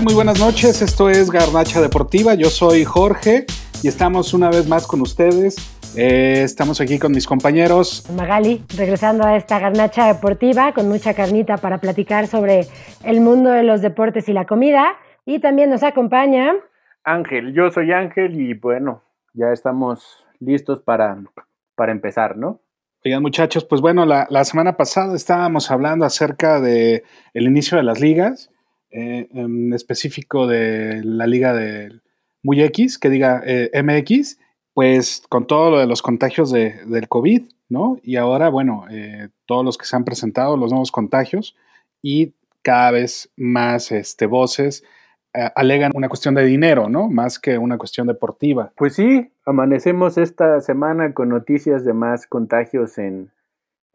Muy buenas noches. Esto es Garnacha Deportiva. Yo soy Jorge y estamos una vez más con ustedes. Eh, estamos aquí con mis compañeros. Magali, regresando a esta Garnacha Deportiva con mucha carnita para platicar sobre el mundo de los deportes y la comida. Y también nos acompaña Ángel. Yo soy Ángel y bueno, ya estamos listos para, para empezar, ¿no? Oigan, muchachos, pues bueno, la, semana pasada estábamos hablando acerca de el inicio de las ligas, eh, en específico de la liga de Muy X, que diga eh, MX, pues con todo lo de los contagios de, del COVID, ¿no? Y ahora, bueno, eh, todos los que se han presentado, los nuevos contagios y cada vez más este, voces eh, alegan una cuestión de dinero, ¿no? Más que una cuestión deportiva. Pues sí, amanecemos esta semana con noticias de más contagios en,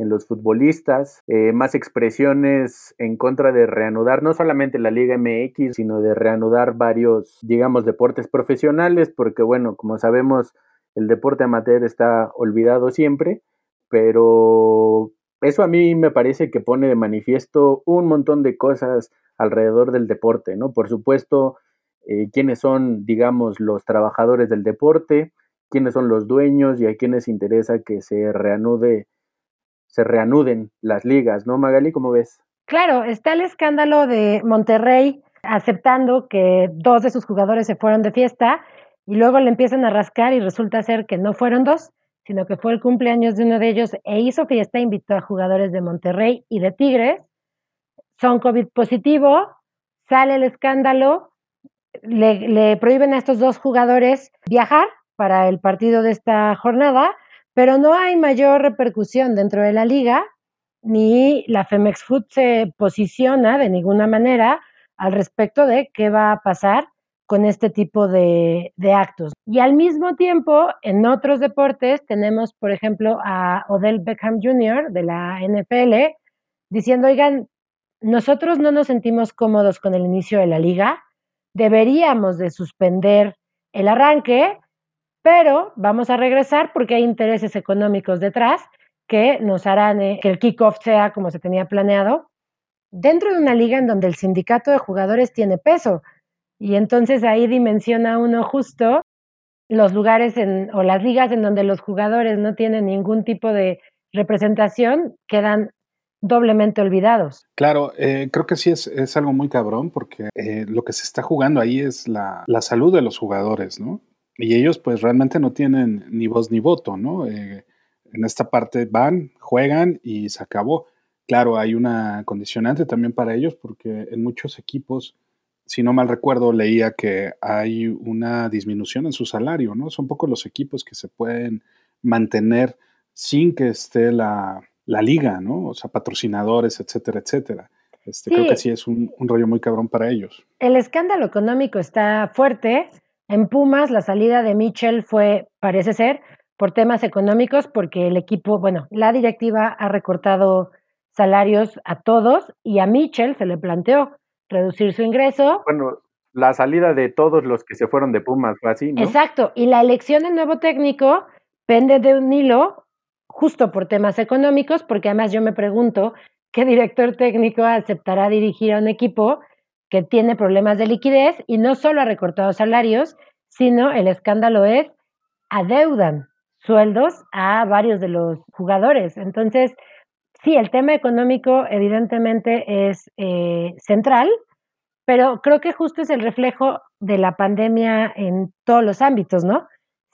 los futbolistas, eh, más expresiones en contra de reanudar no solamente la Liga MX, sino de reanudar varios, digamos, deportes profesionales, porque bueno, como sabemos, el deporte amateur está olvidado siempre, pero eso a mí me parece que pone de manifiesto un montón de cosas alrededor del deporte, ¿no? Por supuesto, eh, quiénes son, digamos, los trabajadores del deporte, quiénes son los dueños y a quiénes interesa que se reanude, se reanuden las ligas, ¿no, Magali? ¿Cómo ves? Claro, está el escándalo de Monterrey aceptando que dos de sus jugadores se fueron de fiesta y luego le empiezan a rascar y resulta ser que no fueron dos, sino que fue el cumpleaños de uno de ellos e hizo fiesta, invitó a jugadores de Monterrey y de Tigres son COVID positivo, sale el escándalo, le, prohíben a estos dos jugadores viajar para el partido de esta jornada, pero no hay mayor repercusión dentro de la liga, ni la Femex Food se posiciona de ninguna manera al respecto de qué va a pasar con este tipo de, de, actos. Y al mismo tiempo, en otros deportes tenemos, por ejemplo, a Odell Beckham Jr. de la NFL diciendo, oigan, nosotros no nos sentimos cómodos con el inicio de la liga, deberíamos de suspender el arranque, pero vamos a regresar porque hay intereses económicos detrás que nos harán eh, que el kickoff sea como se tenía planeado, dentro de una liga en donde el sindicato de jugadores tiene peso. Y entonces ahí dimensiona uno justo los lugares o las ligas en donde los jugadores no tienen ningún tipo de representación, quedan doblemente olvidados. Claro, eh, creo que sí es, algo muy cabrón porque eh, lo que se está jugando ahí es la, salud de los jugadores, ¿no? Y ellos pues realmente no tienen ni voz ni voto, ¿no? Eh, en esta parte van, juegan y se acabó. Claro, hay una condicionante también para ellos porque en muchos equipos, si no mal recuerdo, leía que hay una disminución en su salario, ¿no? Son pocos los equipos que se pueden mantener sin que esté la, la liga, ¿no? O sea, patrocinadores, etcétera, etcétera. Este, Creo que sí es un, rollo muy cabrón para ellos. El escándalo económico está fuerte. En Pumas la salida de Mitchell fue, parece ser, por temas económicos, porque el equipo, bueno, la directiva ha recortado salarios a todos y a Mitchell se le planteó reducir su ingreso. Bueno, la salida de todos los que se fueron de Pumas fue así, ¿no? Exacto, y la elección del nuevo técnico pende de un hilo justo por temas económicos, porque además yo me pregunto qué director técnico aceptará dirigir a un equipo que tiene problemas de liquidez y no solo ha recortado salarios, sino el escándalo es adeudan sueldos a varios de los jugadores. Entonces, sí, el tema económico evidentemente es eh, central, pero creo que justo es el reflejo de la pandemia en todos los ámbitos, ¿no?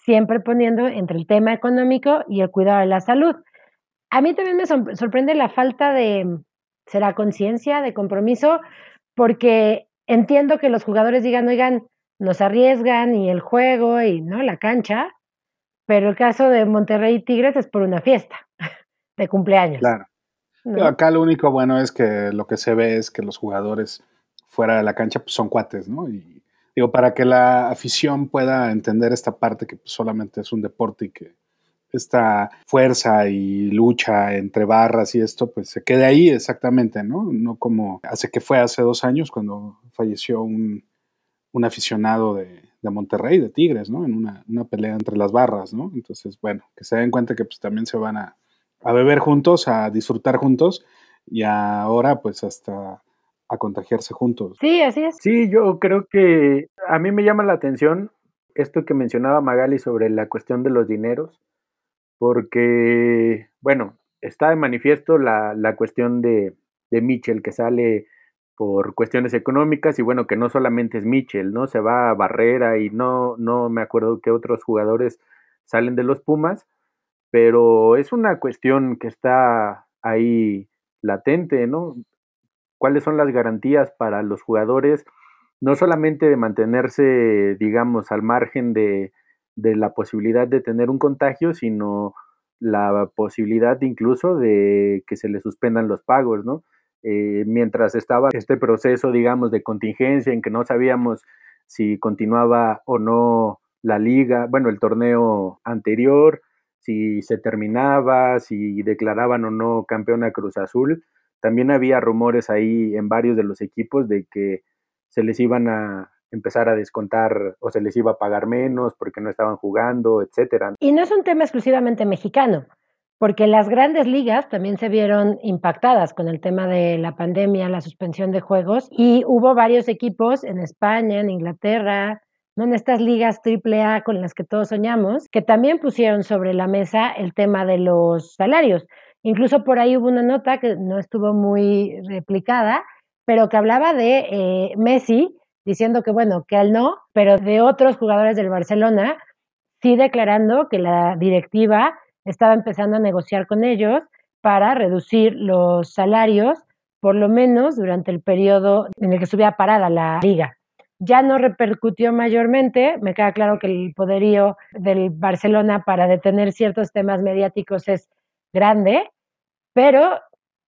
siempre poniendo entre el tema económico y el cuidado de la salud. A mí también me sorprende la falta de, será conciencia, de compromiso, porque entiendo que los jugadores digan, oigan, nos arriesgan y el juego y no la cancha, pero el caso de Monterrey y Tigres es por una fiesta de cumpleaños. Claro. Acá lo único bueno es que lo que se ve es que los jugadores fuera de la cancha pues, son cuates, ¿no? Y Digo, para que la afición pueda entender esta parte que solamente es un deporte y que esta fuerza y lucha entre barras y esto, pues se quede ahí exactamente, ¿no? No como hace que fue hace dos años cuando falleció un, aficionado de, Monterrey, de Tigres, ¿no? En una, pelea entre las barras, ¿no? Entonces, bueno, que se den cuenta que pues también se van a, a beber juntos, a disfrutar juntos y ahora pues hasta a contagiarse juntos. Sí, así es. Sí, yo creo que a mí me llama la atención esto que mencionaba Magali sobre la cuestión de los dineros, porque, bueno, está de manifiesto la, la cuestión de, de Mitchell que sale por cuestiones económicas y bueno, que no solamente es Mitchell, ¿no? Se va a Barrera y no, no me acuerdo qué otros jugadores salen de los Pumas, pero es una cuestión que está ahí latente, ¿no? ¿Cuáles son las garantías para los jugadores? No solamente de mantenerse, digamos, al margen de, de la posibilidad de tener un contagio, sino la posibilidad incluso de que se le suspendan los pagos, ¿no? Eh, mientras estaba este proceso, digamos, de contingencia en que no sabíamos si continuaba o no la liga, bueno, el torneo anterior, si se terminaba, si declaraban o no campeón a Cruz Azul. También había rumores ahí en varios de los equipos de que se les iban a empezar a descontar o se les iba a pagar menos porque no estaban jugando, etcétera. Y no es un tema exclusivamente mexicano porque las grandes ligas también se vieron impactadas con el tema de la pandemia, la suspensión de juegos, y hubo varios equipos en España, en Inglaterra, ¿no? en estas ligas AAA con las que todos soñamos, que también pusieron sobre la mesa el tema de los salarios. Incluso por ahí hubo una nota que no estuvo muy replicada, pero que hablaba de eh, Messi diciendo que bueno, que él no, pero de otros jugadores del Barcelona, sí declarando que la directiva estaba empezando a negociar con ellos para reducir los salarios, por lo menos durante el periodo en el que estuviera parada la liga. Ya no repercutió mayormente, me queda claro que el poderío del Barcelona para detener ciertos temas mediáticos es grande, pero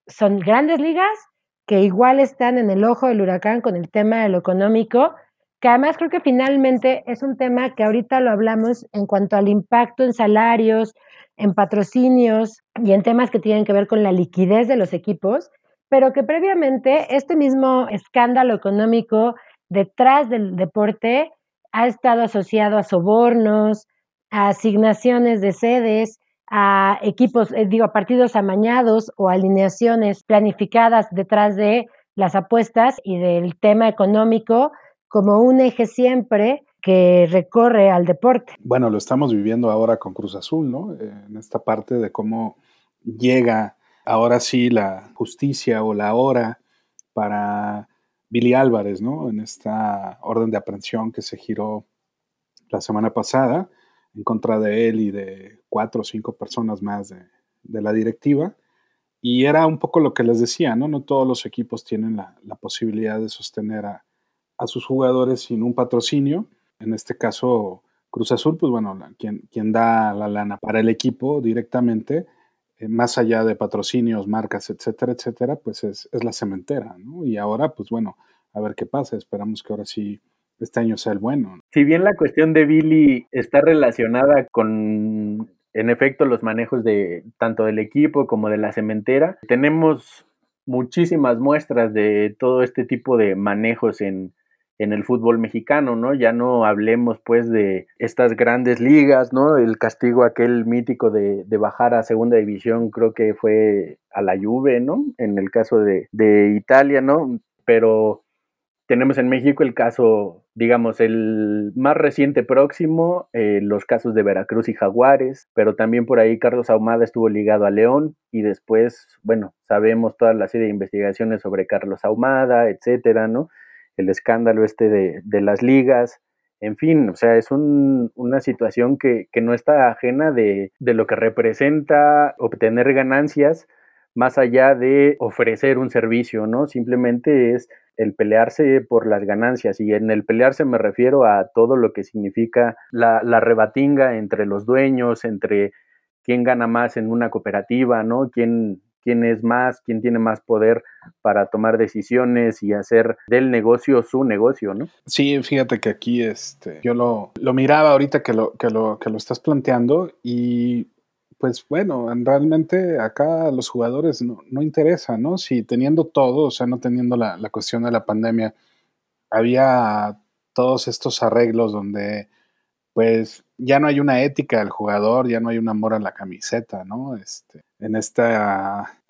son grandes ligas que igual están en el ojo del huracán con el tema de lo económico, que además creo que finalmente es un tema que ahorita lo hablamos en cuanto al impacto en salarios, en patrocinios y en temas que tienen que ver con la liquidez de los equipos, pero que previamente este mismo escándalo económico detrás del deporte ha estado asociado a sobornos, a asignaciones de sedes, a equipos, eh, digo, a partidos amañados o alineaciones planificadas detrás de las apuestas y del tema económico como un eje siempre que recorre al deporte. Bueno, lo estamos viviendo ahora con Cruz Azul, ¿no? Eh, en esta parte de cómo llega ahora sí la justicia o la hora para Billy Álvarez, ¿no? En esta orden de aprehensión que se giró la semana pasada en contra de él y de cuatro o cinco personas más de, la directiva. Y era un poco lo que les decía, ¿no? No todos los equipos tienen la, posibilidad de sostener a, a sus jugadores sin un patrocinio en este caso Cruz Azul, pues bueno, quien, quien da la lana para el equipo directamente, eh, más allá de patrocinios, marcas, etcétera, etcétera, pues es, la cementera, ¿no? Y ahora, pues bueno, a ver qué pasa, esperamos que ahora sí este año sea el bueno. Si bien la cuestión de Billy está relacionada con, en efecto, los manejos de tanto del equipo como de la cementera, tenemos muchísimas muestras de todo este tipo de manejos en, en el fútbol mexicano, ¿no? Ya no hablemos pues de estas grandes ligas, ¿no? El castigo aquel mítico de, de bajar a segunda división creo que fue a la Juve, ¿no? En el caso de, de Italia, ¿no? Pero tenemos en México el caso, digamos, el más reciente próximo, eh, los casos de Veracruz y Jaguares, pero también por ahí Carlos Ahumada estuvo ligado a León y después, bueno, sabemos toda la serie de investigaciones sobre Carlos Ahumada, etcétera, ¿no? el escándalo este de, las ligas, en fin, o sea, es una situación que, no está ajena de, lo que representa obtener ganancias más allá de ofrecer un servicio, ¿no? Simplemente es el pelearse por las ganancias y en el pelearse me refiero a todo lo que significa la, la rebatinga entre los dueños, entre quién gana más en una cooperativa, ¿no? Quién, quién es más, quién tiene más poder para tomar decisiones y hacer del negocio su negocio, ¿no? Sí, fíjate que aquí este, yo lo, lo miraba ahorita que lo, que, lo, que lo estás planteando y pues bueno, realmente acá los jugadores no, no interesa, ¿no? Si teniendo todo, o sea, no teniendo la, la cuestión de la pandemia, había todos estos arreglos donde pues ya no hay una ética del jugador, ya no hay un amor a la camiseta, ¿no? Este, en esta,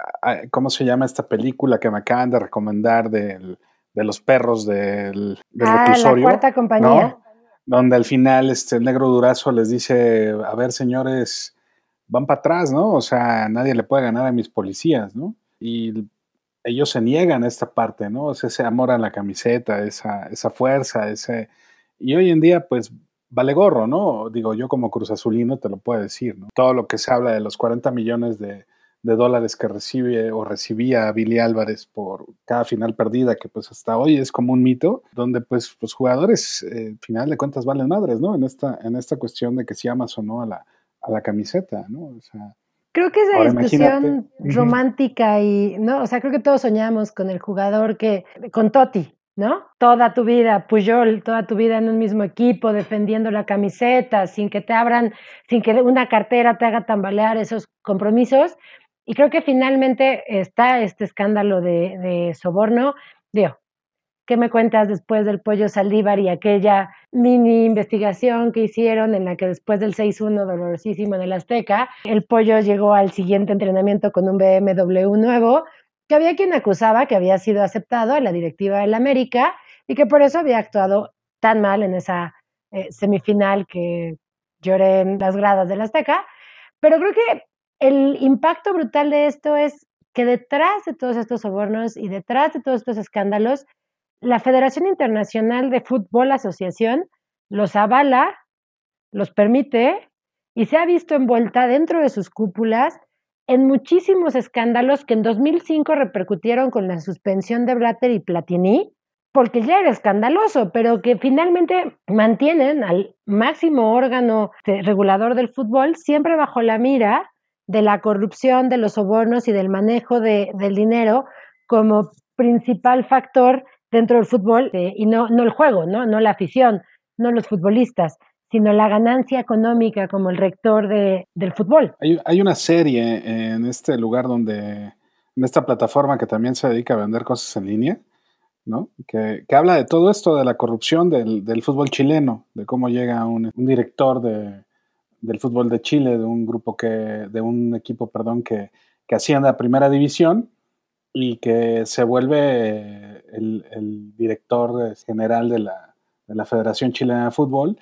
¿cómo se llama esta película que me acaban de recomendar de los perros del, del ah, La cuarta compañía. Donde al final este, el negro durazo les dice, a ver señores, van para atrás, ¿no? O sea, nadie le puede ganar a mis policías, ¿no? Y ellos se niegan a esta parte, ¿no? ese amor a la camiseta, esa, esa fuerza, ese... Y hoy en día, pues, vale gorro, ¿no? Digo, yo como Cruz Azulino te lo puedo decir, ¿no? Todo lo que se habla de los 40 millones de, dólares que recibe o recibía Billy Álvarez por cada final perdida, que pues hasta hoy es como un mito, donde pues los jugadores, eh, final de cuentas, valen madres, ¿no? En esta, en esta cuestión de que si amas o no a la, a la camiseta, ¿no? O sea, Creo que esa discusión romántica y, ¿no? O sea, creo que todos soñamos con el jugador que, con Totti, ¿no? Toda tu vida, Puyol, toda tu vida en un mismo equipo, defendiendo la camiseta, sin que te abran, sin que una cartera te haga tambalear esos compromisos. Y creo que finalmente está este escándalo de, de soborno. Digo, ¿Qué me cuentas después del pollo Saldívar y aquella mini investigación que hicieron en la que después del 6-1 dolorosísimo en el Azteca, el pollo llegó al siguiente entrenamiento con un BMW nuevo, que había quien acusaba que había sido aceptado a la directiva del América y que por eso había actuado tan mal en esa eh, semifinal que lloré en las gradas del Azteca. Pero creo que el impacto brutal de esto es que detrás de todos estos sobornos y detrás de todos estos escándalos la Federación Internacional de Fútbol Asociación los avala, los permite y se ha visto envuelta dentro de sus cúpulas en muchísimos escándalos que en 2005 repercutieron con la suspensión de Blatter y Platini, porque ya era escandaloso, pero que finalmente mantienen al máximo órgano regulador del fútbol siempre bajo la mira de la corrupción, de los sobornos y del manejo de, del dinero como principal factor dentro del fútbol eh, y no, no el juego, ¿no? no la afición, no los futbolistas, sino la ganancia económica como el rector de, del fútbol. Hay, hay, una serie en este lugar donde, en esta plataforma que también se dedica a vender cosas en línea, ¿no? Que, que habla de todo esto, de la corrupción del, del fútbol chileno, de cómo llega un, un director de, del fútbol de Chile, de un grupo que, de un equipo, perdón, que, que asciende a primera división y que se vuelve el, director general de la, de la, Federación Chilena de Fútbol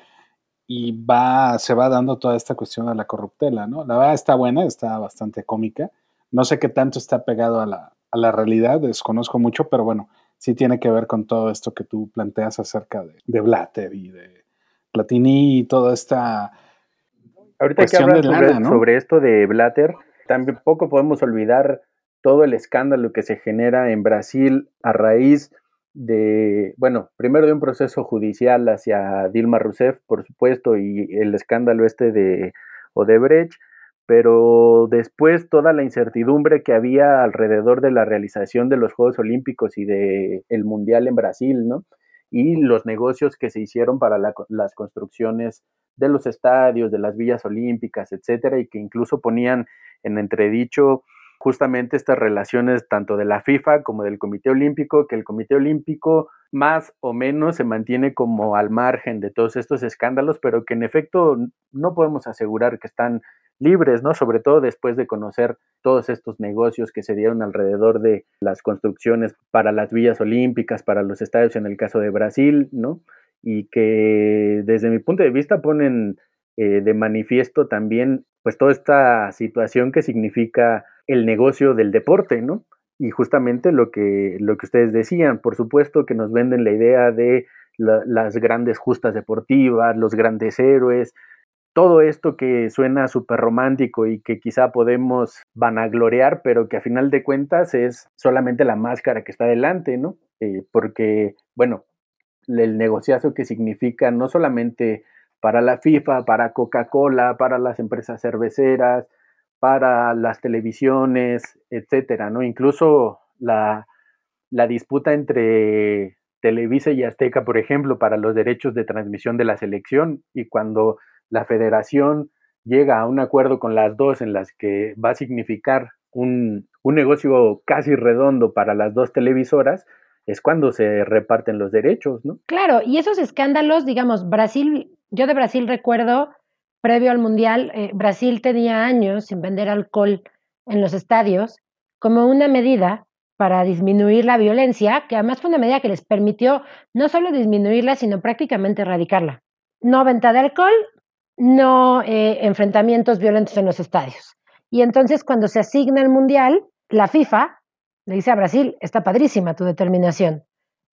y va, se va dando toda esta cuestión de la corruptela, ¿no? La verdad está buena, está bastante cómica. No sé qué tanto está pegado a la, a la realidad, desconozco mucho, pero bueno, sí tiene que ver con todo esto que tú planteas acerca de, de Blatter y de Platini y toda esta Ahorita que hablas sobre, sobre esto de Blatter, tampoco podemos olvidar todo el escándalo que se genera en Brasil a raíz de, bueno, primero de un proceso judicial hacia Dilma Rousseff, por supuesto, y el escándalo este de Odebrecht, pero después toda la incertidumbre que había alrededor de la realización de los Juegos Olímpicos y de el Mundial en Brasil, ¿no? Y los negocios que se hicieron para las construcciones de los estadios, de las villas olímpicas, etcétera, y que incluso ponían en entredicho justamente estas relaciones tanto de la FIFA como del Comité Olímpico, que el Comité Olímpico más o menos se mantiene como al margen de todos estos escándalos, pero que en efecto no podemos asegurar que están libres, ¿no? Sobre todo después de conocer todos estos negocios que se dieron alrededor de las construcciones para las villas olímpicas, para los estadios en el caso de Brasil, ¿no? Y que desde mi punto de vista ponen eh, de manifiesto también pues toda esta situación que significa el negocio del deporte, ¿no? Y justamente lo que, lo que ustedes decían, por supuesto que nos venden la idea de las grandes justas deportivas, los grandes héroes, todo esto que suena súper romántico y que quizá podemos vanagloriar, pero que a final de cuentas es solamente la máscara que está delante, ¿no? Eh, porque, bueno, el negociazo que significa no solamente para la FIFA, para Coca-Cola, para las empresas cerveceras, para las televisiones, etcétera, ¿no? Incluso la, la disputa entre Televisa y Azteca, por ejemplo, para los derechos de transmisión de la selección y cuando la federación llega a un acuerdo con las dos en las que va a significar un, un, negocio casi redondo para las dos televisoras, es cuando se reparten los derechos, ¿no? Claro, y esos escándalos, digamos, Brasil yo de Brasil recuerdo, previo al Mundial, eh, Brasil tenía años sin vender alcohol en los estadios como una medida para disminuir la violencia, que además fue una medida que les permitió no solo disminuirla, sino prácticamente erradicarla. No venta de alcohol, no eh, enfrentamientos violentos en los estadios. Y entonces cuando se asigna el Mundial, la FIFA le dice a Brasil, está padrísima tu determinación.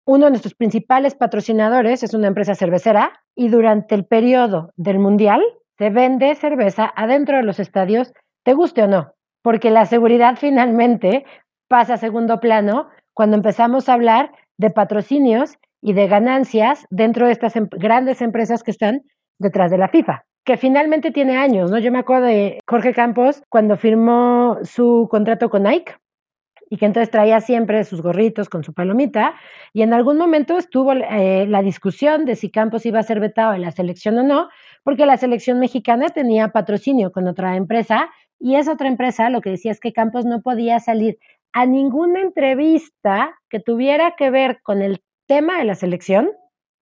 Uno de nuestros principales patrocinadores es una empresa cervecera y durante el periodo del Mundial se vende cerveza adentro de los estadios, te guste o no, porque la seguridad finalmente pasa a segundo plano cuando empezamos a hablar de patrocinios y de ganancias dentro de estas em, grandes empresas que están detrás de la FIFA, que finalmente tiene años, ¿no? Yo me acuerdo de Jorge Campos cuando firmó su contrato con Nike y que entonces traía siempre sus gorritos con su palomita y en algún momento estuvo eh, la discusión de si Campos iba a ser vetado en la selección o no, porque la selección mexicana tenía patrocinio con otra empresa y esa otra empresa lo que decía es que Campos no podía salir a ninguna entrevista que tuviera que ver con el tema de la selección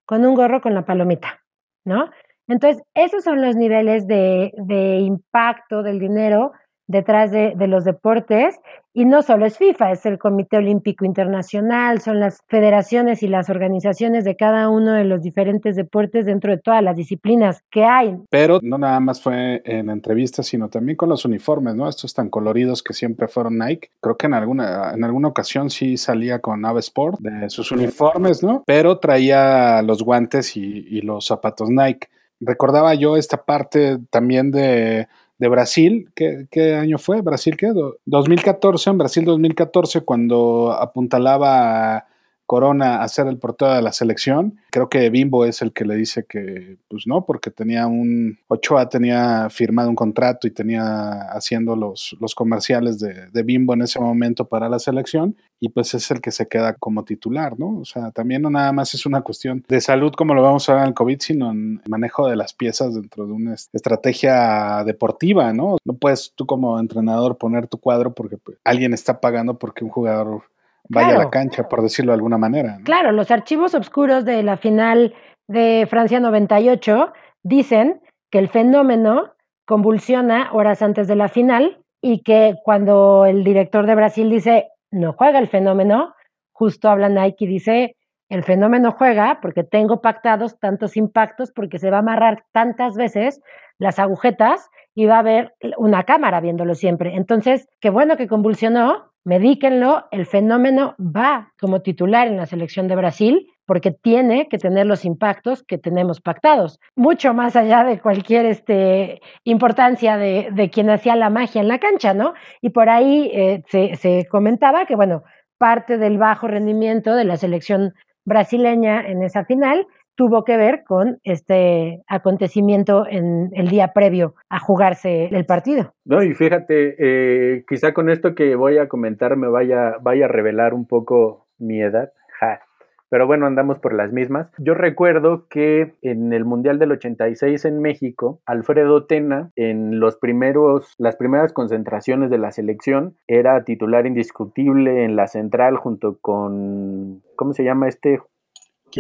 con un gorro con la palomita, ¿no? Entonces, esos son los niveles de, de impacto del dinero detrás de, de, los deportes y no solo es FIFA, es el Comité Olímpico Internacional, son las federaciones y las organizaciones de cada uno de los diferentes deportes dentro de todas las disciplinas que hay. Pero no nada más fue en entrevistas, sino también con los uniformes, ¿no? Estos tan coloridos que siempre fueron Nike. Creo que en alguna, en alguna ocasión sí salía con Ave Sport de sus uniformes, ¿no? Pero traía los guantes y, y los zapatos Nike. Recordaba yo esta parte también de de Brasil, ¿qué, ¿qué, año fue? ¿Brasil qué? 2014, en Brasil 2014, cuando apuntalaba Corona a ser el portero de la selección. Creo que Bimbo es el que le dice que, pues no, porque tenía un. Ochoa tenía firmado un contrato y tenía haciendo los, los comerciales de, de, Bimbo en ese momento para la selección, y pues es el que se queda como titular, ¿no? O sea, también no nada más es una cuestión de salud, como lo vamos a ver en el COVID, sino en manejo de las piezas dentro de una estrategia deportiva, ¿no? No puedes tú como entrenador poner tu cuadro porque pues, alguien está pagando porque un jugador vaya a la cancha, por decirlo de alguna manera. Claro, los archivos oscuros de la final de Francia 98 dicen que el fenómeno convulsiona horas antes de la final y que cuando el director de Brasil dice no juega el fenómeno, justo habla Nike y dice el fenómeno juega porque tengo pactados tantos impactos porque se va a amarrar tantas veces las agujetas y va a haber una cámara viéndolo siempre. Entonces, qué bueno que convulsionó, medíquenlo, el fenómeno va como titular en la selección de Brasil porque tiene que tener los impactos que tenemos pactados, mucho más allá de cualquier este, importancia de, quien hacía la magia en la cancha, ¿no? Y por ahí eh, se, se comentaba que, bueno, parte del bajo rendimiento de la selección brasileña en esa final tuvo que ver con este acontecimiento en el día previo a jugarse el partido. No, y fíjate, eh, quizá con esto que voy a comentar me vaya, vaya a revelar un poco mi edad. Ja. Pero bueno, andamos por las mismas. Yo recuerdo que en el Mundial del 86 en México, Alfredo Tena, en los primeros, las primeras concentraciones de la selección, era titular indiscutible en la central junto con, ¿cómo se llama este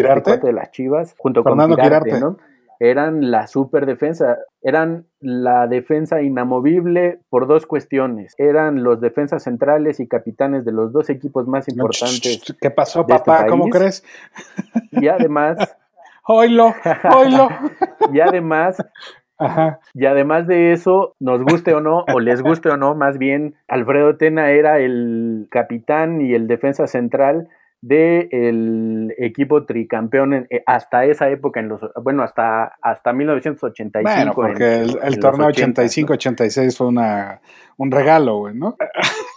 Quirarte. de las Chivas, junto con Quirarte, ¿no? Eran la super defensa, eran la defensa inamovible por dos cuestiones. Eran los defensas centrales y capitanes de los dos equipos más importantes. ¿Qué pasó, este papá? ¿Cómo crees? Y además. oilo, oilo. y además Ajá. Y además de eso, nos guste o no, o les guste o no, más bien, Alfredo Tena era el capitán y el defensa central del equipo tricampeón eh, hasta esa época, en los bueno, hasta, hasta 1985. Bueno, porque el, torneo 85-86 fue una, un regalo, güey, ¿no?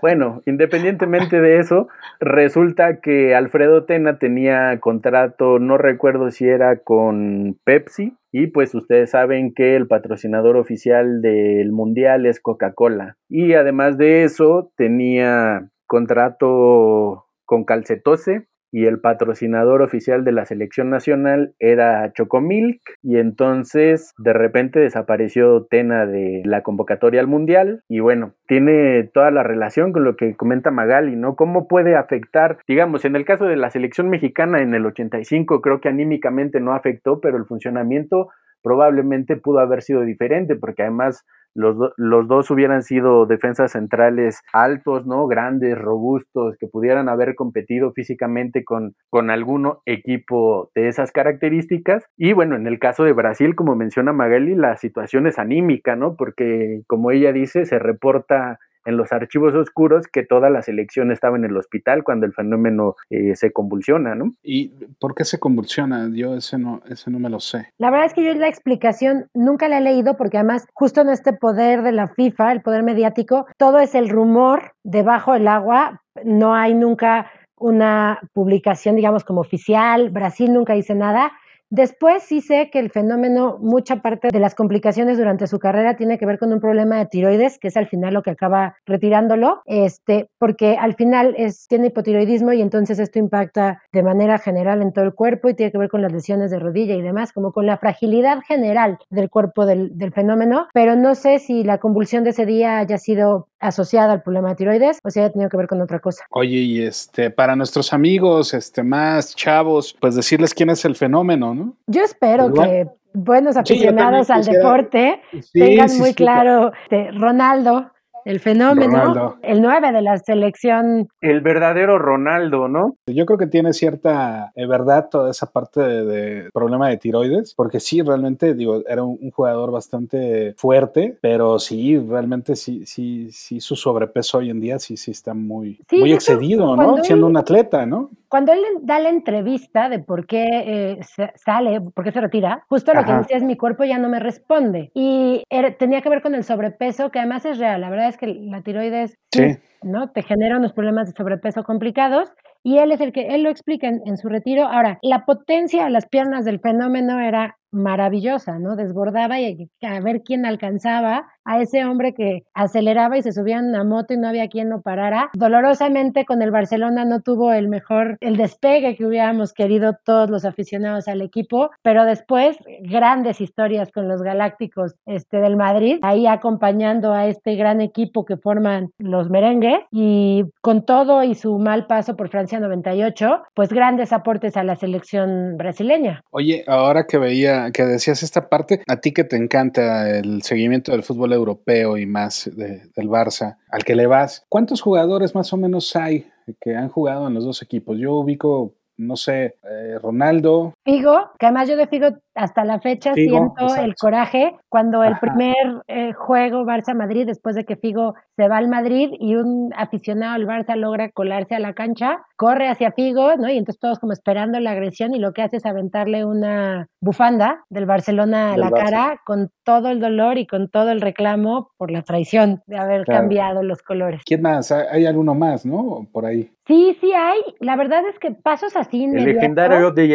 Bueno, independientemente de eso, resulta que Alfredo Tena tenía contrato, no recuerdo si era con Pepsi, y pues ustedes saben que el patrocinador oficial del Mundial es Coca-Cola. Y además de eso, tenía contrato con Calcetose y el patrocinador oficial de la selección nacional era Chocomilk y entonces de repente desapareció Tena de la convocatoria al mundial y bueno, tiene toda la relación con lo que comenta Magali, ¿no? ¿Cómo puede afectar, digamos, en el caso de la selección mexicana en el 85 creo que anímicamente no afectó, pero el funcionamiento probablemente pudo haber sido diferente porque además los, los dos hubieran sido defensas centrales altos, ¿no? Grandes, robustos, que pudieran haber competido físicamente con, con algún equipo de esas características. Y bueno, en el caso de Brasil, como menciona Magali, la situación es anímica, ¿no? Porque como ella dice, se reporta en los archivos oscuros que toda la selección estaba en el hospital cuando el fenómeno eh, se convulsiona, ¿no? ¿Y por qué se convulsiona? Yo ese no, ese no me lo sé. La verdad es que yo la explicación nunca la he leído porque además justo en este poder de la FIFA, el poder mediático, todo es el rumor debajo del agua, no hay nunca una publicación, digamos, como oficial, Brasil nunca dice nada, Después sí sé que el fenómeno, mucha parte de las complicaciones durante su carrera tiene que ver con un problema de tiroides, que es al final lo que acaba retirándolo, este, porque al final es, tiene hipotiroidismo y entonces esto impacta de manera general en todo el cuerpo y tiene que ver con las lesiones de rodilla y demás, como con la fragilidad general del cuerpo del, del fenómeno, pero no sé si la convulsión de ese día haya sido asociada al problema de tiroides o si haya tenido que ver con otra cosa. Oye, y este, para nuestros amigos, este, más chavos, pues decirles quién es el fenómeno, ¿no? Yo espero que buenos aficionados al deporte tengan muy claro este, Ronaldo, el fenómeno, el 9 de la selección. El verdadero Ronaldo, ¿no? Yo creo que tiene cierta eh, verdad toda esa parte de, problema de tiroides, porque sí, realmente, digo, era un, jugador bastante fuerte, pero sí, realmente sí, sí, sí, su sobrepeso hoy en día sí, sí está muy, muy excedido, ¿no? Siendo un atleta, ¿no? Cuando él da la entrevista de por qué eh, sale, por qué se retira, justo lo que decía es mi cuerpo ya no me responde. Y tenía que ver con el sobrepeso, que además es real. La verdad es que la tiroides ¿no? te genera unos problemas de sobrepeso complicados y él es el que, él lo explica en, su retiro. Ahora, la potencia de las piernas del fenómeno era maravillosa, ¿no? Desbordaba y a ver quién alcanzaba a ese hombre que aceleraba y se subía en una moto y no había quien lo parara. Dolorosamente con el Barcelona no tuvo el mejor, el despegue que hubiéramos querido todos los aficionados al equipo, pero después grandes historias con los Galácticos este, del Madrid, ahí acompañando a este gran equipo que forman los merengues y con todo y su mal paso por Francia 98, pues grandes aportes a la selección brasileña. Oye, ahora que veía, que decías esta parte, a ti que te encanta el seguimiento del fútbol europeo y más del Barça, al que le vas, ¿cuántos jugadores más o menos hay que han jugado en los dos equipos? Yo ubico no sé, eh, Ronaldo. Figo, que además yo de Figo hasta la fecha siento el coraje cuando el primer eh, juego Barça-Madrid, después de que Figo se va al Madrid y un aficionado al Barça logra colarse a la cancha, corre hacia Figo, ¿no? Y entonces todos como esperando la agresión y lo que hace es aventarle una bufanda del Barcelona a la cara con todo el dolor y con todo el reclamo por la traición de haber cambiado los colores. ¿Quién más? Hay alguno más, ¿no? Por ahí. Sí, sí hay. La verdad es que pasos así. El legendario de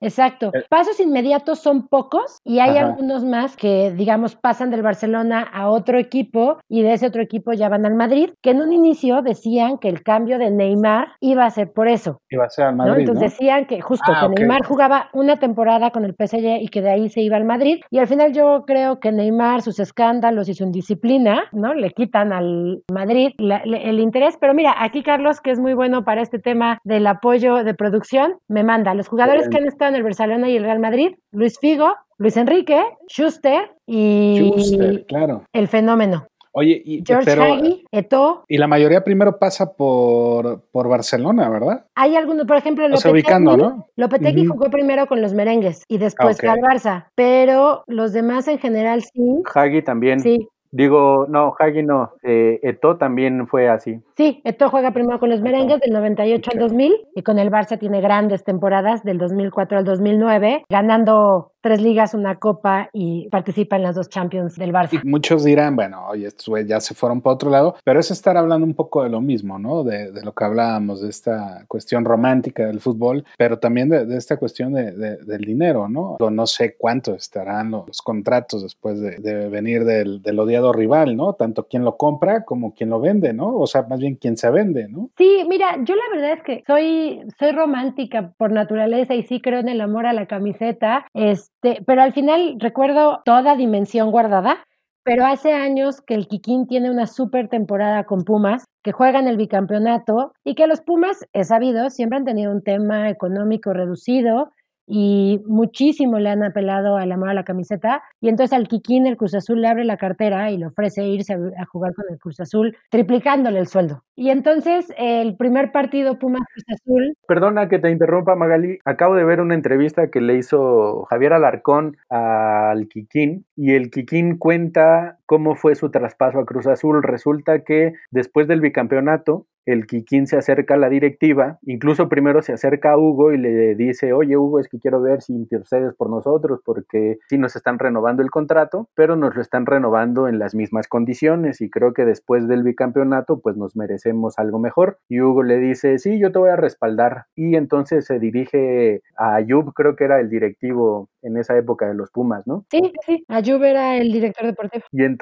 Exacto. Eh. Pasos inmediatos son pocos y hay algunos más que, digamos, pasan del Barcelona a otro equipo y de ese otro equipo ya van al Madrid, que en un inicio decían que el cambio de Neymar iba a ser por eso. Iba a ser al Madrid. Entonces decían que justo ah, que Neymar jugaba una temporada con el PSG y que de ahí se iba al Madrid. Y al final yo creo que Neymar, sus escándalos y su indisciplina, ¿no? Le quitan al Madrid el interés. Pero mira, aquí Carlos, que es muy bueno para este tema del apoyo de producción, me manda los jugadores que han estado en el Barcelona y el Real Madrid, Luis Figo, Luis Enrique, Schuster y claro. el fenómeno. Oye, y, George Hagi, Eto. Y la mayoría primero pasa por, por Barcelona, ¿verdad? Hay algunos, por ejemplo, Lopetegui, ¿no? Lopetegui jugó primero con los merengues y después fue al Barça, pero los demás en general sí. Hagi también. Sí, Digo, no, Hagi no, eh, Eto también fue así. Sí, Eto juega primero con los merengues del 98 al 2000 y con el Barça tiene grandes temporadas del 2004 al 2009, ganando tres ligas, una copa y participa en las dos Champions del Barça. Y muchos dirán, bueno, oye, ya se fueron para otro lado, pero es estar hablando un poco de lo mismo, ¿no? De, de lo que hablábamos, de esta cuestión romántica del fútbol, pero también de, de esta cuestión de, del dinero, ¿no? No sé cuánto estarán los, contratos después de, venir del, del, odiado rival, ¿no? Tanto quien lo compra como quien lo vende, ¿no? O sea, más bien quien se vende, ¿no? Sí, mira, yo la verdad es que soy, soy romántica por naturaleza y sí creo en el amor a la camiseta. Es, este, pero al final recuerdo toda dimensión guardada. Pero hace años que el Kikín tiene una super temporada con Pumas, que juegan el bicampeonato y que los Pumas, es sabido, siempre han tenido un tema económico reducido y muchísimo le han apelado al amor a la camiseta. Y entonces al Kikín el Cruz Azul le abre la cartera y le ofrece irse a, jugar con el Cruz Azul, triplicándole el sueldo. Y entonces el primer partido Pumas Cruz Azul. Perdona que te interrumpa, Magali. Acabo de ver una entrevista que le hizo Javier Alarcón al Kikín y el Kikín cuenta cómo fue su traspaso a Cruz Azul. Resulta que después del bicampeonato, el Kikín se acerca a la directiva, incluso primero se acerca a Hugo y le dice, oye Hugo, es que quiero ver si intercedes por nosotros, porque sí nos están renovando el contrato, pero nos lo están renovando en las mismas condiciones y creo que después del bicampeonato pues nos merecemos algo mejor. Y Hugo le dice, sí, yo te voy a respaldar. Y entonces se dirige a Ayub, creo que era el directivo en esa época de los Pumas, ¿no? Sí, sí, Ayub era el director deportivo. Y entonces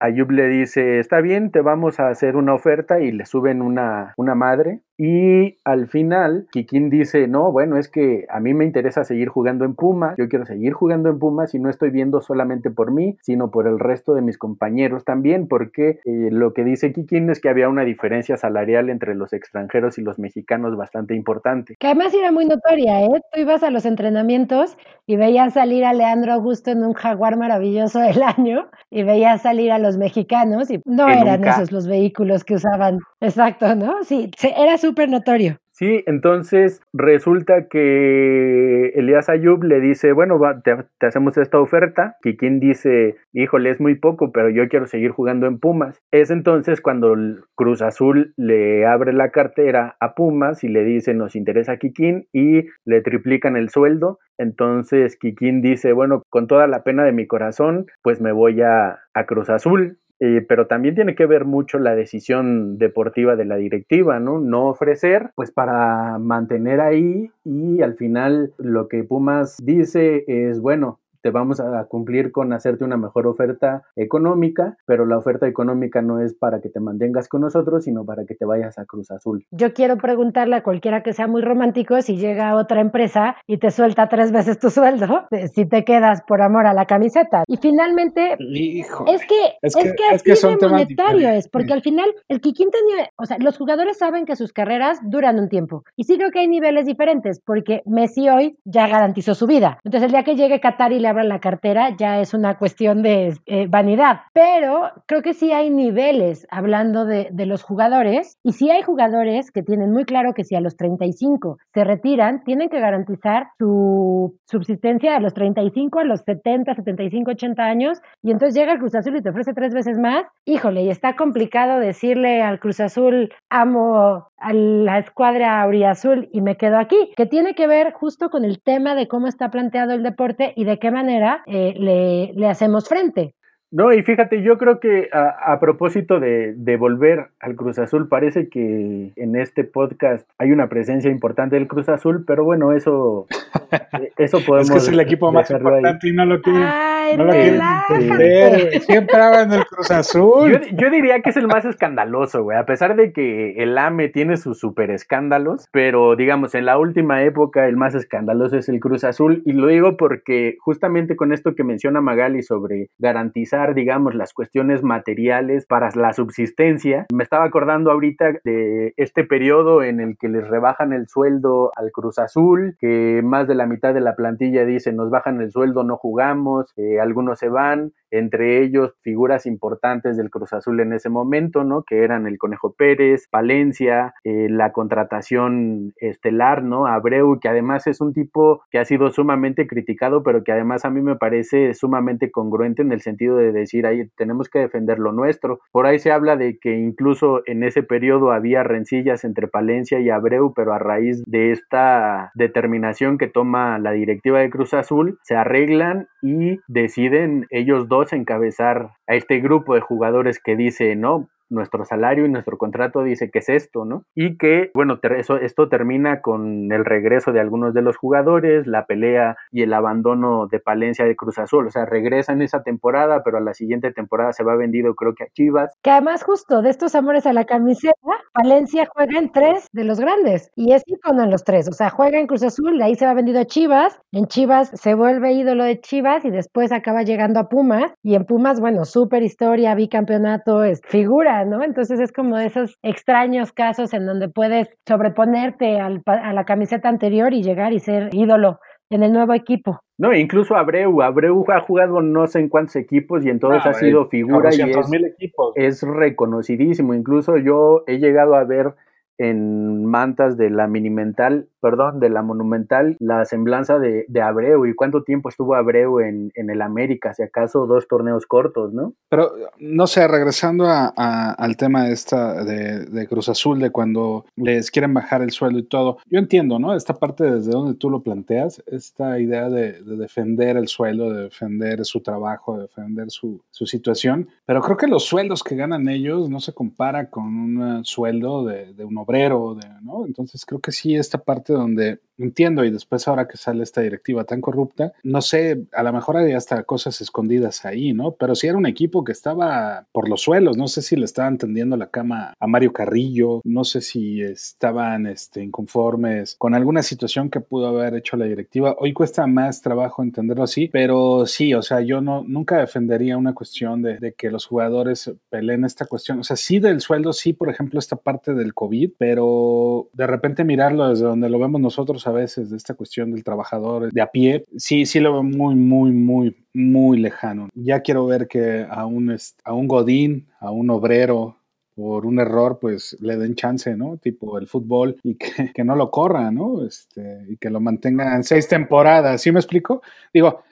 Ayub le dice, está bien, te vamos a hacer una oferta y le suben una, una madre y al final, Kikín dice, no, bueno, es que a mí me interesa seguir jugando en Pumas, yo quiero seguir jugando en Pumas y no estoy viendo solamente por mí, sino por el resto de mis compañeros también, porque eh, lo que dice Kikín es que había una diferencia salarial entre los extranjeros y los mexicanos bastante importante. Que además era muy notoria, ¿eh? Tú ibas a los entrenamientos y veías salir a Leandro Augusto en un jaguar maravilloso del año y veías salir a los mexicanos y no eran esos los vehículos que usaban. Exacto, ¿no? Sí, era su súper notorio. Sí, entonces resulta que Elías Ayub le dice, bueno, te, hacemos esta oferta, quien dice, híjole, es muy poco, pero yo quiero seguir jugando en Pumas. Es entonces cuando Cruz Azul le abre la cartera a Pumas y le dice, nos interesa Kikín y le triplican el sueldo. Entonces Kikín dice, bueno, con toda la pena de mi corazón, pues me voy a, a Cruz Azul. Eh, pero también tiene que ver mucho la decisión deportiva de la directiva, ¿no? No ofrecer, pues para mantener ahí y al final lo que Pumas dice es, bueno, te vamos a cumplir con hacerte una mejor oferta económica, pero la oferta económica no es para que te mantengas con nosotros, sino para que te vayas a Cruz Azul. Yo quiero preguntarle a cualquiera que sea muy romántico si llega a otra empresa y te suelta tres veces tu sueldo, si te quedas por amor a la camiseta. Y finalmente, es que es que, es que, así de monetario es, porque al final el Kikín tenía, o sea, los jugadores saben que sus carreras duran un tiempo. Y sí creo que hay niveles diferentes, porque Messi hoy ya garantizó su vida. Entonces el día que llegue Qatar y le la cartera ya es una cuestión de eh, vanidad. Pero creo que sí hay niveles hablando de, de, los jugadores y sí hay jugadores que tienen muy claro que si a los 35 se retiran, tienen que garantizar su subsistencia a los 35, a los 70, 75, 80 años y entonces llega el Cruz Azul y te ofrece tres veces más. Híjole, y está complicado decirle al Cruz Azul, amo a la escuadra Auriazul y me quedo aquí, que tiene que ver justo con el tema de cómo está planteado el deporte y de qué manera eh, le, le, hacemos frente. No, y fíjate, yo creo que a, propósito de, de, volver al Cruz Azul, parece que en este podcast hay una presencia importante del Cruz Azul, pero bueno, eso, eso podemos. es que es el equipo más importante y no lo quieren, no entender. Siempre hablan del Cruz Azul. Yo, yo, diría que es el más escandaloso, güey, a pesar de que el AME tiene sus super escándalos, pero digamos, en la última época el más escandaloso es el Cruz Azul, y lo digo porque justamente con esto que menciona Magali sobre garantizar digamos, las cuestiones materiales para la subsistencia. Me estaba acordando ahorita de este periodo en el que les rebajan el sueldo al Cruz Azul, que más de la mitad de la plantilla dice nos bajan el sueldo, no jugamos, eh, algunos se van, entre ellos figuras importantes del Cruz Azul en ese momento, ¿no? Que eran el Conejo Pérez, Palencia, eh, la contratación estelar, ¿no? Abreu, que además es un tipo que ha sido sumamente criticado, pero que además a mí me parece sumamente congruente en el sentido de decir, ahí tenemos que defender lo nuestro. Por ahí se habla de que incluso en ese periodo había rencillas entre Palencia y Abreu, pero a raíz de esta determinación que toma la directiva de Cruz Azul, se arreglan y deciden ellos dos encabezar a este grupo de jugadores que dice, no, nuestro salario y nuestro contrato dice que es esto, ¿no? Y que, bueno, eso, esto termina con el regreso de algunos de los jugadores, la pelea y el abandono de Palencia de Cruz Azul, o sea, regresa en esa temporada, pero a la siguiente temporada se va vendido creo que a Chivas. Que además justo de estos amores a la camiseta, Palencia juega en tres de los grandes y es ícono en los tres, o sea, juega en Cruz Azul, de ahí se va vendido a Chivas, en Chivas se vuelve ídolo de Chivas y después acaba llegando a Pumas y en Pumas, bueno, súper historia, bicampeonato, es figura ¿no? Entonces es como de esos extraños casos en donde puedes sobreponerte a la camiseta anterior y llegar y ser ídolo en el nuevo equipo. No, incluso Abreu, Abreu ha jugado no sé en cuántos equipos y en todos Ah, ha sido figura y es, 400,000 equipos. es reconocidísimo. Incluso yo he llegado a ver en mantas de la minimental, perdón, de la monumental, la semblanza de, de Abreu y cuánto tiempo estuvo Abreu en, en el América, si acaso dos torneos cortos, ¿no? Pero, no sé, regresando a- al tema esta de, de Cruz Azul, de cuando les quieren bajar el sueldo y todo, yo entiendo, ¿no? Esta parte desde donde tú lo planteas, esta idea de, de defender el sueldo, de defender su trabajo, de defender su, su situación, pero creo que los sueldos que ganan ellos no se compara con un sueldo de, de un obrero, de, ¿no? Entonces creo que sí, esta parte donde entiendo y después ahora que sale esta directiva tan corrupta, no sé, a lo mejor hay hasta cosas escondidas ahí, ¿no? Pero sí era un equipo que estaba por los suelos, no sé si le estaban tendiendo la cama a Mario Carrillo, no sé si estaban este, inconformes con alguna situación que pudo haber hecho la directiva. Hoy cuesta más trabajo entenderlo así, pero sí, o sea, yo no, nunca defendería una cuestión de que los jugadores peleen esta cuestión, o sea, sí del sueldo, sí, por ejemplo, esta parte del COVID, pero de repente mirarlo desde donde lo vemos nosotros a veces, de esta cuestión del trabajador de a pie, sí, sí lo veo muy, muy, muy, muy lejano. Ya quiero ver que a un, a un Godín, a un obrero, por un error, pues le den chance, ¿no? Tipo el fútbol y que, que no lo corra, ¿no? Este, y que lo mantenga en seis temporadas, ¿sí me explico? Digo,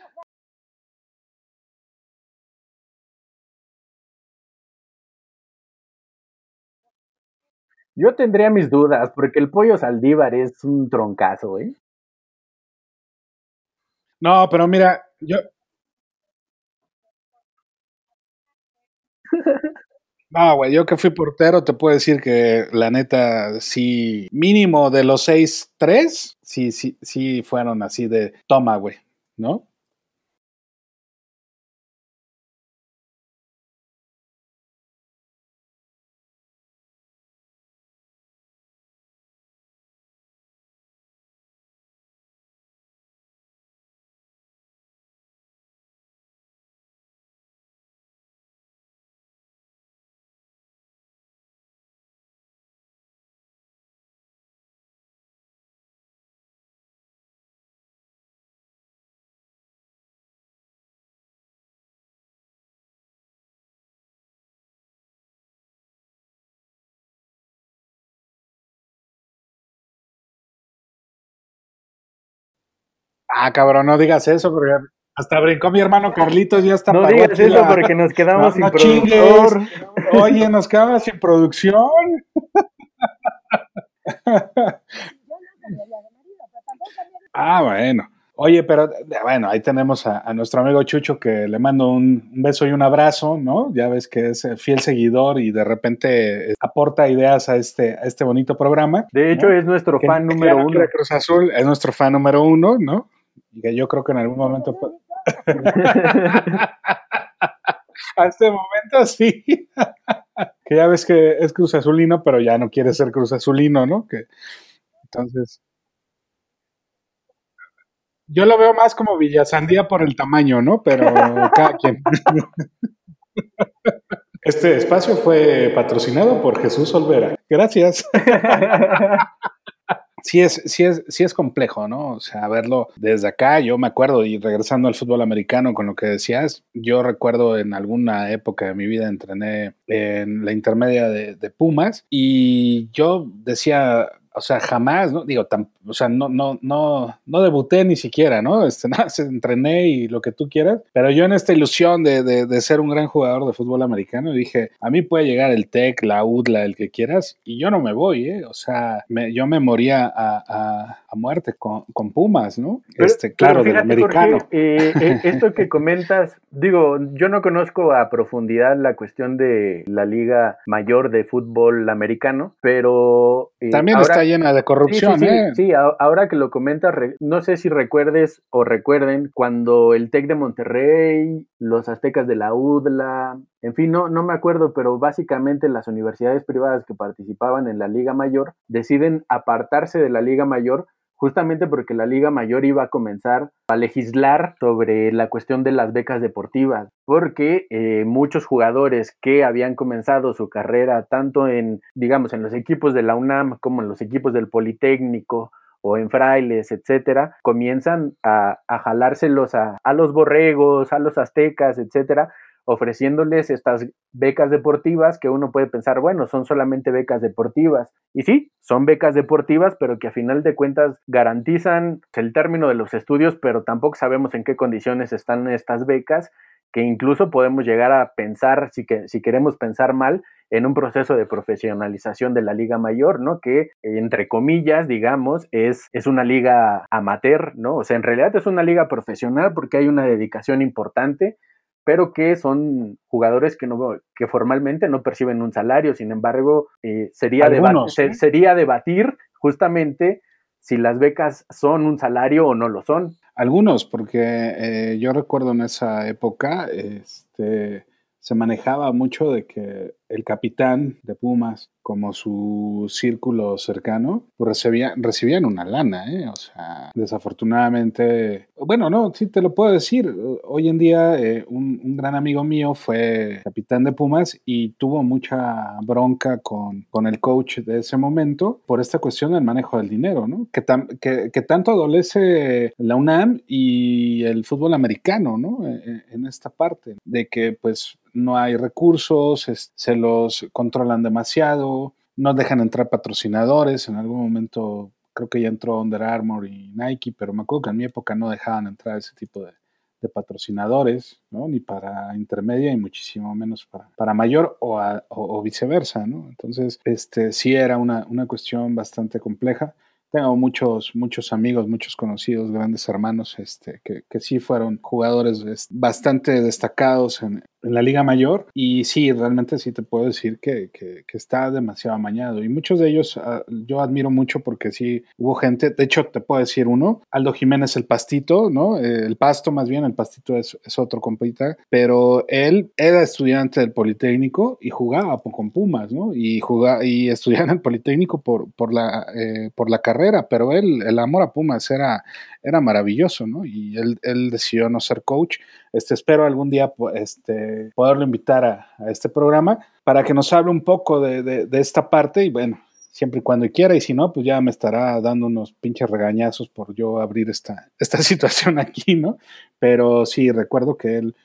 Yo tendría mis dudas, porque el pollo Saldívar es un troncazo, ¿eh? no, pero mira, yo, No, güey, yo que fui portero te puedo decir que la neta, sí, mínimo de los seis, tres, sí, sí, sí fueron así de toma, güey, ¿no? Ah, cabrón, no digas eso, porque hasta brincó mi hermano Carlitos, ya está. No digas eso porque nos quedamos sin productor. Oye, nos quedamos sin producción. ah, bueno. Oye, pero bueno, ahí tenemos a, a, nuestro amigo Chucho que le mando un, un, beso y un abrazo, ¿no? Ya ves que es fiel seguidor y de repente aporta ideas a este, a este bonito programa. De hecho, ¿no? es nuestro fan que número uno. Cruz Azul es nuestro fan número uno, ¿no? Y que yo creo que en algún momento. a este momento sí. que ya ves que es Cruz Azulino, pero ya no quiere ser Cruz Azulino, ¿no? Que, entonces. Yo lo veo más como Villasandía por el tamaño, ¿no? Pero cada quien. Este espacio fue patrocinado por Jesús Olvera. Gracias. Sí es, sí, es, sí es complejo, ¿no? O sea, verlo desde acá, yo me acuerdo, y regresando al fútbol americano con lo que decías, yo recuerdo en alguna época de mi vida entrené en la intermedia de, de Pumas y yo decía, o sea, jamás, ¿no? Digo, o sea, no, no, no, no debuté ni siquiera, ¿no? Este, nada, entrené y lo que tú quieras, pero yo en esta ilusión de, de, ser un gran jugador de fútbol americano dije, a mí puede llegar el TEC, la UDLA, el que quieras, y yo no me voy, ¿eh? O sea, yo me moría a muerte con, con, Pumas, ¿no? Pero, este, claro, fíjate, del americano. Porque, eh, esto que comentas, digo, yo no conozco a profundidad la cuestión de la liga mayor de fútbol americano, pero... Eh, También ahora, está llena de corrupción, sí, sí, ¿eh? Sí, ahora que lo comentas, no sé si recuerdes o recuerden cuando el TEC de Monterrey, los aztecas de la UDLA, en fin, no, no me acuerdo, pero básicamente las universidades privadas que participaban en la Liga Mayor deciden apartarse de la Liga Mayor justamente porque la Liga Mayor iba a comenzar a legislar sobre la cuestión de las becas deportivas, porque eh, muchos jugadores que habían comenzado su carrera tanto en, digamos, en los equipos de la UNAM como en los equipos del Politécnico o en frailes, etcétera, comienzan a, jalárselos a, a los borregos, a los aztecas, etcétera, ofreciéndoles estas becas deportivas que uno puede pensar, bueno, son solamente becas deportivas. Y sí, son becas deportivas, pero que a final de cuentas garantizan el término de los estudios, pero tampoco sabemos en qué condiciones están estas becas, que incluso podemos llegar a pensar, si, que, si queremos pensar mal, en un proceso de profesionalización de la liga mayor, ¿no? Que entre comillas, digamos, es, es una liga amateur, ¿no? O sea, en realidad es una liga profesional porque hay una dedicación importante, pero que son jugadores que, no, que formalmente no perciben un salario. Sin embargo, eh, sería, ¿eh? sería debatir justamente si las becas son un salario o no lo son. Algunos, porque eh, yo recuerdo en esa época, este, se manejaba mucho de que el capitán de Pumas, como su círculo cercano, pues recibían, recibían una lana, ¿eh? O sea, desafortunadamente, bueno, no, sí te lo puedo decir. Hoy en día, eh, un, gran amigo mío fue capitán de Pumas y tuvo mucha bronca con, con el coach de ese momento por esta cuestión del manejo del dinero, ¿no? Que, tanto adolece la UNAM y el fútbol americano, ¿no? En, e, en esta parte, de que pues no hay recursos, se los controlan demasiado, no dejan entrar patrocinadores, en algún momento creo que ya entró Under Armour y Nike, pero me acuerdo que en mi época no dejaban entrar ese tipo de, patrocinadores, ¿no? Ni para intermedia y muchísimo menos para, mayor o, viceversa, ¿no? Entonces, este, sí era una, una cuestión bastante compleja tengo muchos, muchos amigos, muchos conocidos, grandes hermanos, este, que, que sí fueron jugadores bastante destacados en, en la Liga Mayor. Y sí, realmente sí te puedo decir que, que, está demasiado amañado. Y muchos de ellos ah, yo admiro mucho porque sí hubo gente, de hecho te puedo decir uno, Aldo Jiménez el Pastito, ¿no? Eh, el Pasto más bien, el Pastito es, es otro compita, pero él era estudiante del Politécnico y jugaba con Pumas, ¿no? Y, jugaba, y estudiaba en el Politécnico por, por, la, eh, por la carrera, pero él, el amor a Pumas era, era maravilloso, ¿no? Y él, él decidió no ser coach. Este, espero algún día este, poderlo invitar a, este programa para que nos hable un poco de, de, esta parte y bueno, siempre y cuando quiera, y si no, pues ya me estará dando unos pinches regañazos por yo abrir esta, esta situación aquí, ¿no? Pero sí, recuerdo que él,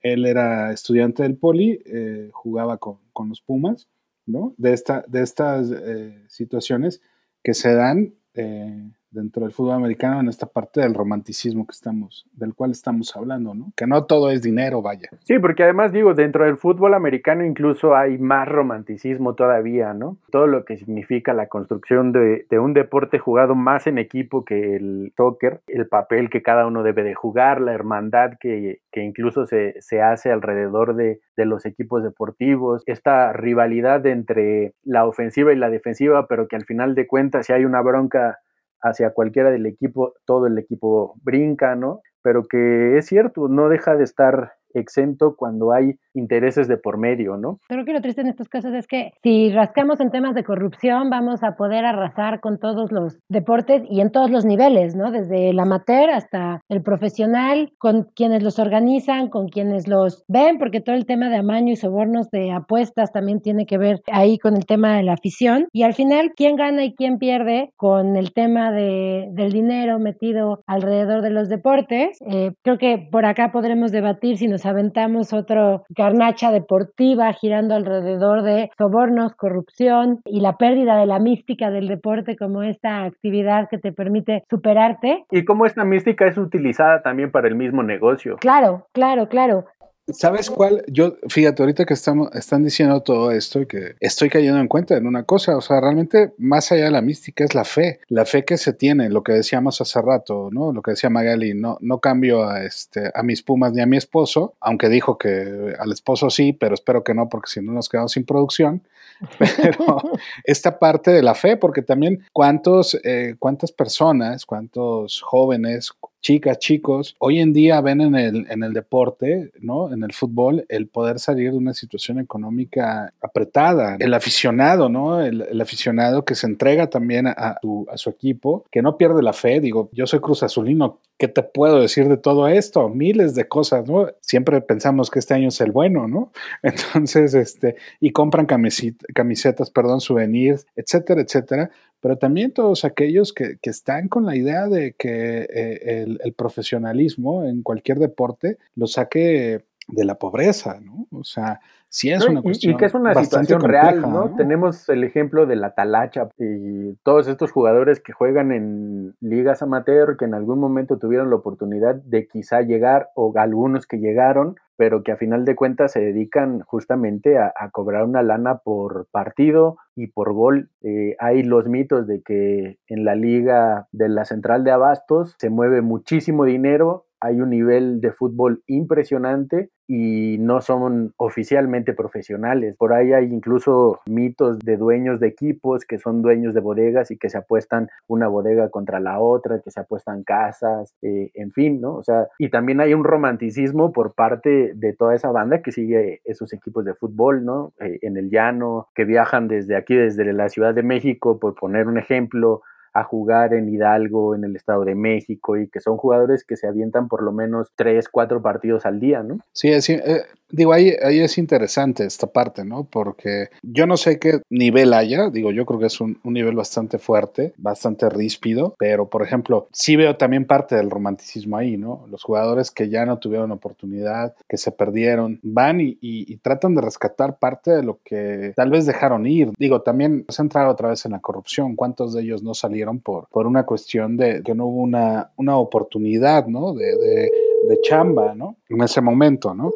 él era estudiante del poli, eh, jugaba con, con, los Pumas, ¿no? De, esta, de estas eh, situaciones que se dan eh, dentro del fútbol americano en esta parte del romanticismo que estamos, del cual estamos hablando, ¿no? Que no todo es dinero, vaya. Sí, porque además digo, dentro del fútbol americano incluso hay más romanticismo todavía, ¿no? Todo lo que significa la construcción de, un deporte jugado más en equipo que el soccer, el papel que cada uno debe de jugar, la hermandad que, incluso se, hace alrededor de, de los equipos deportivos, esta rivalidad entre la ofensiva y la defensiva, pero que al final de cuentas si hay una bronca hacia cualquiera del equipo, todo el equipo brinca, ¿no? Pero que es cierto, no deja de estar exento cuando hay intereses de por medio, ¿no? Creo que lo triste en estos casos es que si rascamos en temas de corrupción, vamos a poder arrasar con todos los deportes y en todos los niveles, ¿no? Desde el amateur hasta el profesional, con quienes los organizan, con quienes los ven, porque todo el tema de amaño y sobornos de apuestas también tiene que ver ahí con el tema de la afición. Y al final, ¿quién gana y quién pierde con el tema de, del dinero metido alrededor de los deportes? Eh, creo que por acá podremos debatir si nos aventamos otro garnacha deportiva girando alrededor de sobornos, corrupción y la pérdida de la mística del deporte como esta actividad que te permite superarte. Y cómo esta mística es utilizada también para el mismo negocio. Claro, claro, claro. ¿Sabes cuál? Yo, fíjate, ahorita que estamos, están diciendo todo esto y que estoy cayendo en cuenta en una cosa, o sea, realmente más allá de la mística es la fe, la fe que se tiene, lo que decíamos hace rato, ¿no? Lo que decía Magali, no, no cambio a, este, a mis pumas ni a mi esposo, aunque dijo que al esposo sí, pero espero que no, porque si no nos quedamos sin producción. Pero esta parte de la fe, porque también cuántos, eh, cuántas personas, cuántos jóvenes, chicas, chicos, hoy en día ven en el, en el deporte, ¿no? En el fútbol, el poder salir de una situación económica apretada. El aficionado, ¿no? El, aficionado que se entrega también a, a, su, equipo, que no pierde la fe. Digo, yo soy Cruz Azulino, ¿qué te puedo decir de todo esto? Miles de cosas, ¿no? Siempre pensamos que este año es el bueno, ¿no? Entonces, este, y compran camisetas, perdón, souvenirs, etcétera, etcétera pero también todos aquellos que, que están con la idea de que eh, el, el, profesionalismo en cualquier deporte lo saque de la pobreza, ¿no? O sea, sí es una cuestión. Y, que es una situación real, ¿no? Tenemos el ejemplo de la Talacha y todos estos jugadores que juegan en ligas amateur, que en algún momento tuvieron la oportunidad de quizá llegar, o algunos que llegaron, pero que a final de cuentas se dedican justamente a, cobrar una lana por partido y por gol. Eh, hay los mitos de que en la liga de la central de abastos se mueve muchísimo dinero hay un nivel de fútbol impresionante y no son oficialmente profesionales. Por ahí hay incluso mitos de dueños de equipos que son dueños de bodegas y que se apuestan una bodega contra la otra, que se apuestan casas, eh, en fin, ¿no? O sea, y también hay un romanticismo por parte de toda esa banda que sigue esos equipos de fútbol, ¿no? Eh, en el llano, que viajan desde aquí, desde la Ciudad de México, por poner un ejemplo, a jugar en Hidalgo, en el Estado de México, y que son jugadores que se avientan por lo menos tres, cuatro partidos al día, ¿no? Sí, es, eh, Digo, ahí, ahí es interesante esta parte, ¿no? Porque yo no sé qué nivel haya, digo, yo creo que es un, nivel bastante fuerte, bastante ríspido, pero por ejemplo, sí veo también parte del romanticismo ahí, ¿no? Los jugadores que ya no tuvieron oportunidad, que se perdieron, van y, y, tratan de rescatar parte de lo que tal vez dejaron ir. Digo, también se ha entrado otra vez en la corrupción, ¿cuántos de ellos no salieron por, una cuestión de que no hubo una, una oportunidad, ¿no? De, de, chamba, ¿no? En ese momento, ¿no?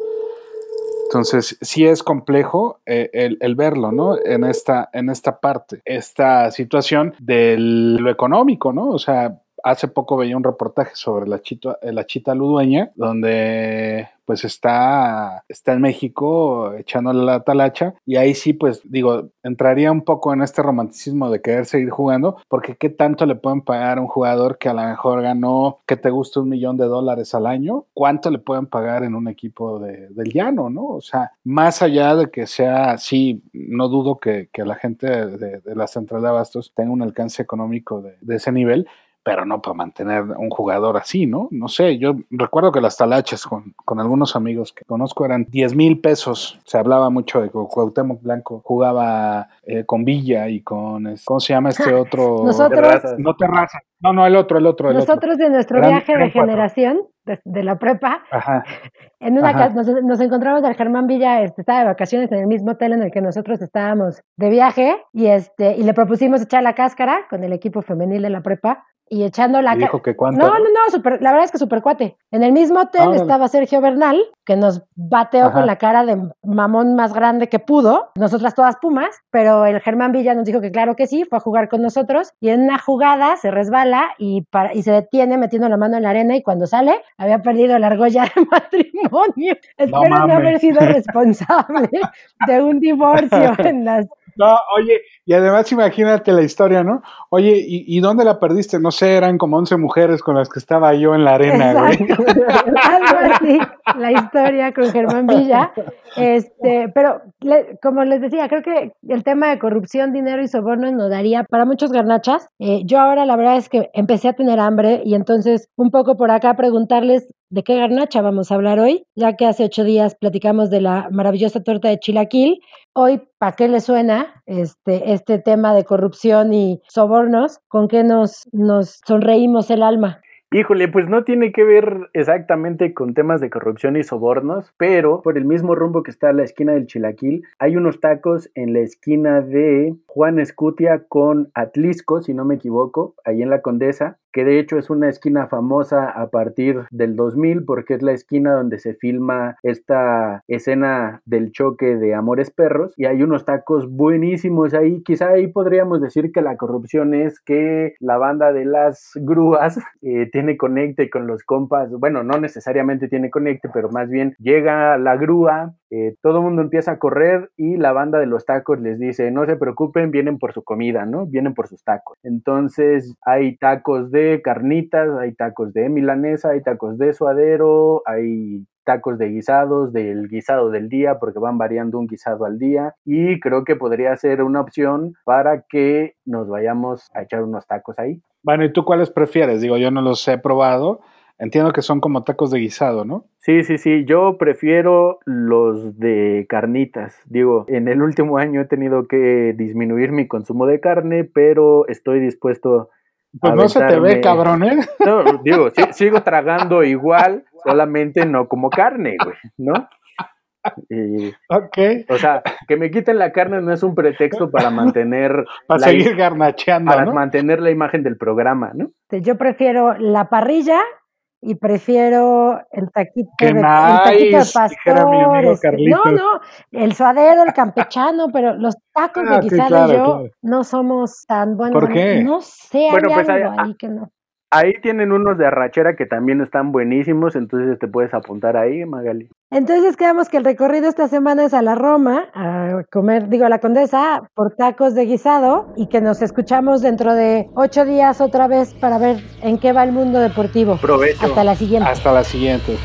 Entonces, sí es complejo eh, el, verlo, ¿no? En esta, en esta parte, esta situación de lo económico, ¿no? O sea, hace poco veía un reportaje sobre la chita, la chita ludueña, donde pues está, está en México echándole la talacha y ahí sí pues digo, entraría un poco en este romanticismo de querer seguir jugando porque qué tanto le pueden pagar a un jugador que a lo mejor ganó, que te gusta un millón de dólares al año, cuánto le pueden pagar en un equipo de, del llano, ¿no? O sea, más allá de que sea, sí, no dudo que, que la gente de, la central de abastos tenga un alcance económico de ese nivel, pero no para mantener un jugador así, ¿no? No sé, yo recuerdo que las talachas con, con algunos amigos que conozco eran 10 mil pesos. Se hablaba mucho de que Cuauhtémoc Blanco jugaba eh, con Villa y con, ¿cómo se llama este otro? Nosotros, no Terraza. No, no, el otro, el otro. El nosotros de nuestro viaje de generación, de, la prepa, en una casa, nos, encontramos al Germán Villa, este, estaba de vacaciones en el mismo hotel en el que nosotros estábamos de viaje y, este, y le propusimos echar la cáscara con el equipo femenil de la prepa y echando la dijo que cuánto? No, no, no, super, la verdad es que super cuate. En el mismo hotel estaba Sergio Bernal, que nos bateó con la cara de mamón más grande que pudo, nosotras todas pumas, pero el Germán Villa nos dijo que claro que sí, fue a jugar con nosotros y en una jugada se resbala y, para, y se detiene metiendo la mano en la arena y cuando sale había perdido la argolla de matrimonio. Espero no haber sido responsable de un divorcio en las no, oye, y además imagínate la historia, ¿no? Oye, ¿y, dónde la perdiste? No sé, eran como 11 mujeres con las que estaba yo en la arena, güey. Algo así, la historia con Germán Villa. Este, pero como les decía, creo que el tema de corrupción, dinero y sobornos nos daría para muchos garnachas. Eh, yo ahora la verdad es que empecé a tener hambre y entonces un poco por acá preguntarles de qué garnacha vamos a hablar hoy, ya que hace ocho días platicamos de la maravillosa torta de chilaquil. Hoy, ¿para qué le suena este, este tema de corrupción y sobornos? ¿Con qué nos, nos sonreímos el alma? Híjole, pues no tiene que ver exactamente con temas de corrupción y sobornos, pero por el mismo rumbo que está la esquina del Chilaquil, hay unos tacos en la esquina de Juan Escutia con Atlisco, si no me equivoco, ahí en la Condesa, que de hecho es una esquina famosa a partir del 2000 porque es la esquina donde se filma esta escena del choque de Amores Perros y hay unos tacos buenísimos ahí. Quizá ahí podríamos decir que la corrupción es que la banda de las grúas eh, tiene conecte con los compas, bueno, no necesariamente tiene conecte, pero más bien llega la grúa, eh, todo el mundo empieza a correr y la banda de los tacos les dice, no se preocupen, vienen por su comida, ¿no? Vienen por sus tacos. Entonces hay tacos de carnitas, hay tacos de milanesa, hay tacos de suadero, hay tacos de guisados, del guisado del día, porque van variando un guisado al día. Y creo que podría ser una opción para que nos vayamos a echar unos tacos ahí. Bueno, ¿y tú cuáles prefieres? Digo, yo no los he probado. Entiendo que son como tacos de guisado, ¿no? Sí, sí, sí. Yo prefiero los de carnitas. Digo, en el último año he tenido que disminuir mi consumo de carne, pero estoy dispuesto pues no se te ve, cabrón, ¿eh? No, digo, sigo tragando igual, solamente no como carne, güey, ¿no? Y, ok. O sea, que me quiten la carne no es un pretexto para mantener. para seguir garnacheando. Para mantener la imagen del programa, ¿no? Yo prefiero la parrilla y prefiero el taquito, de, el taquito de pastor. Este, no, no, el suadero, el campechano, pero los tacos de ah, guisado y yo no somos tan buenos. ¿Por qué? No sé, hay pues algo ahí que no. Ahí tienen unos de arrachera que también están buenísimos, entonces te puedes apuntar ahí, Magali. Entonces quedamos que el recorrido esta semana es a la Roma, a comer, digo, a la Condesa, por tacos de guisado, y que nos escuchamos dentro de ocho días otra vez para ver en qué va el mundo deportivo. Provecho. Hasta la siguiente. Hasta la siguiente.